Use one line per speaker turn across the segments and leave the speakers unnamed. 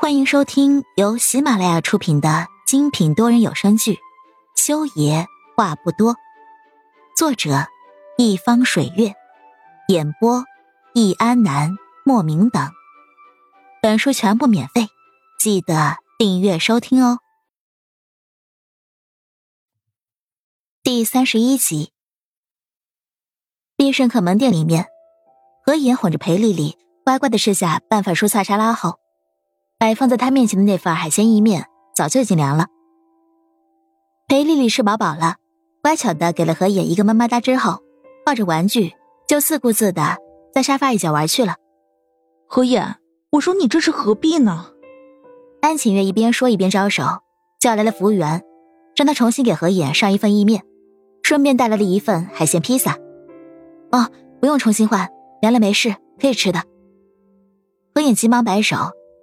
欢迎收听由喜马拉雅出品的精品多人有声剧《修爷话不多》，作者一方水月，演播易安南、莫名等。本书全部免费，记得订阅收听哦。第三十一集，必胜客门店里面，何言哄着裴丽丽乖乖的吃下半份蔬菜沙拉后。摆放在他面前的那份海鲜意面早就已经凉了。裴丽丽吃饱饱了，乖巧的给了何野一个么么哒之后，抱着玩具就自顾自的在沙发一角玩去了。
何野，我说你这是何必呢？
安晴月一边说一边招手，叫来了服务员，让他重新给何野上一份意面，顺便带来了一份海鲜披萨。哦，不用重新换，凉了没事，可以吃的。何野急忙摆手。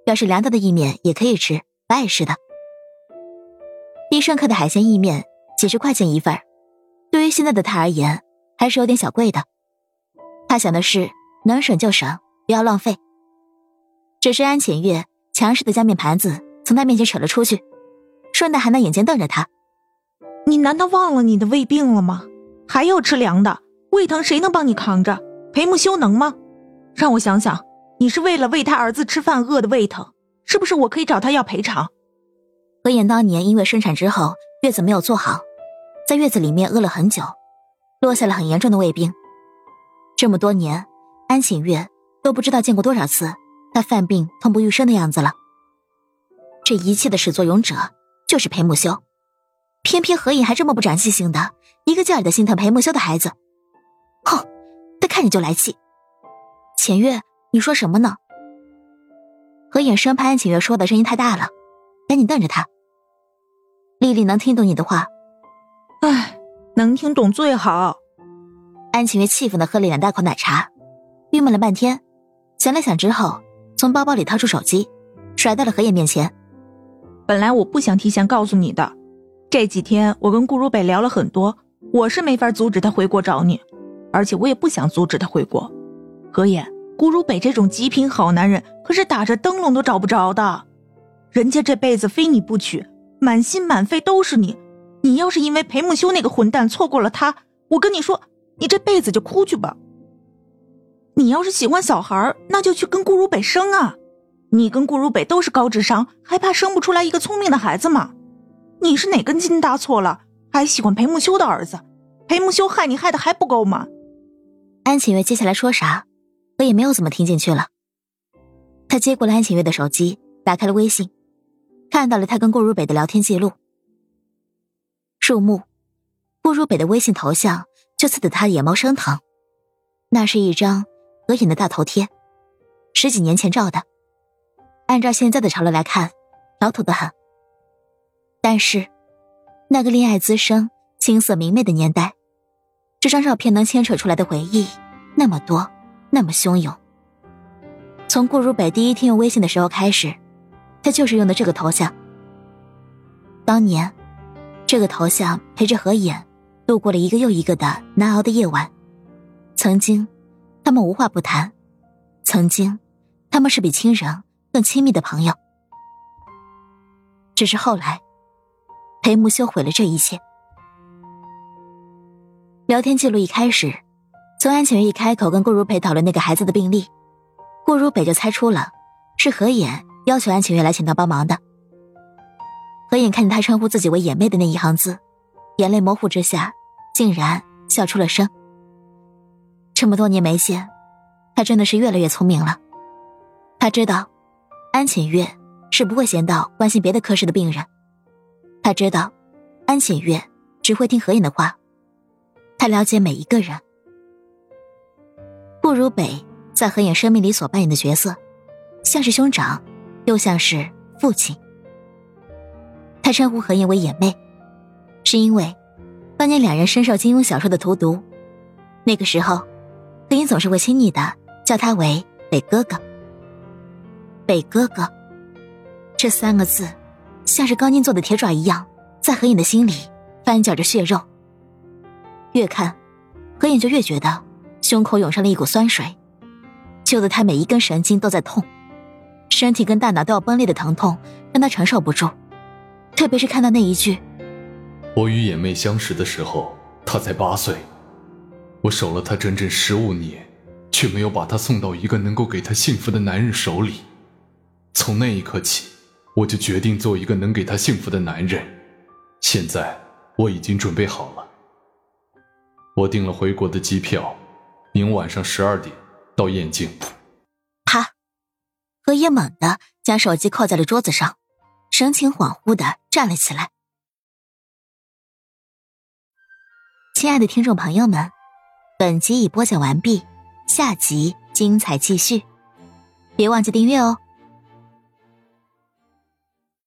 表示凉掉的意面也可以吃，不碍事的。必胜客的海鲜意面几十块钱一份，对于现在的他而言还是有点小贵的。他想的是能省就省，不要浪费。只是安浅月强势的将面盘子从他面前扯了出去，顺带还拿眼睛瞪着他：“
你难道忘了你的胃病了吗？还要吃凉的？胃疼谁能帮你扛着？裴木修能吗？让我想想。”你是为了喂他儿子吃饭饿的胃疼，是不是？我可以找他要赔偿。
何妍当年因为生产之后月子没有做好，在月子里面饿了很久，落下了很严重的胃病。这么多年，安晴月都不知道见过多少次他犯病痛不欲生的样子了。这一切的始作俑者就是裴木修，偏偏何妍还这么不长记性的，一个劲儿的心疼裴木修的孩子。哼，他看着就来气。浅月。你说什么呢？何影生怕安晴月说的声音太大了，赶紧瞪着他。丽丽能听懂你的话，
哎，能听懂最好。
安晴月气愤的喝了两大口奶茶，郁闷了半天，想了想之后，从包包里掏出手机，甩到了何野面前。
本来我不想提前告诉你的，这几天我跟顾如北聊了很多，我是没法阻止他回国找你，而且我也不想阻止他回国。何影。顾如北这种极品好男人，可是打着灯笼都找不着的。人家这辈子非你不娶，满心满肺都是你。你要是因为裴木修那个混蛋错过了他，我跟你说，你这辈子就哭去吧。你要是喜欢小孩，那就去跟顾如北生啊。你跟顾如北都是高智商，还怕生不出来一个聪明的孩子吗？你是哪根筋搭错了，还喜欢裴木修的儿子？裴木修害你害的还不够吗？
安晴月接下来说啥？我也没有怎么听进去了。他接过了安晴月的手机，打开了微信，看到了他跟顾如北的聊天记录。入目，顾如北的微信头像就刺得他眼毛生疼。那是一张合影的大头贴，十几年前照的。按照现在的潮流来看，老土的很。但是，那个恋爱滋生、青涩明媚的年代，这张照片能牵扯出来的回忆那么多。那么汹涌。从顾如北第一天用微信的时候开始，他就是用的这个头像。当年，这个头像陪着何眼度过了一个又一个的难熬的夜晚。曾经，他们无话不谈；曾经，他们是比亲人更亲密的朋友。只是后来，裴木修毁了这一切。聊天记录一开始。从安晴月一开口跟顾如北讨论那个孩子的病历，顾如北就猜出了是何眼要求安晴月来请他帮忙的。何眼看见他称呼自己为眼妹的那一行字，眼泪模糊之下，竟然笑出了声。这么多年没见，他真的是越来越聪明了。他知道，安浅月是不会闲到关心别的科室的病人。他知道，安浅月只会听何眼的话。他了解每一个人。顾如北在何影生命里所扮演的角色，像是兄长，又像是父亲。他称呼何影为眼妹，是因为当年两人深受金庸小说的荼毒，那个时候，何影总是会亲昵的叫他为北哥哥。北哥哥，这三个字，像是钢筋做的铁爪一样，在何影的心里翻搅着血肉。越看，何影就越觉得。胸口涌上了一股酸水，揪得他每一根神经都在痛，身体跟大脑都要崩裂的疼痛让他承受不住，特别是看到那一句：“
我与眼妹相识的时候，她才八岁，我守了她整整十五年，却没有把她送到一个能够给她幸福的男人手里。从那一刻起，我就决定做一个能给她幸福的男人。现在我已经准备好了，我订了回国的机票，明晚上十二点到燕京。”
何叶猛地将手机扣在了桌子上，神情恍惚的站了起来。亲爱的听众朋友们，本集已播讲完毕，下集精彩继续，别忘记订阅哦。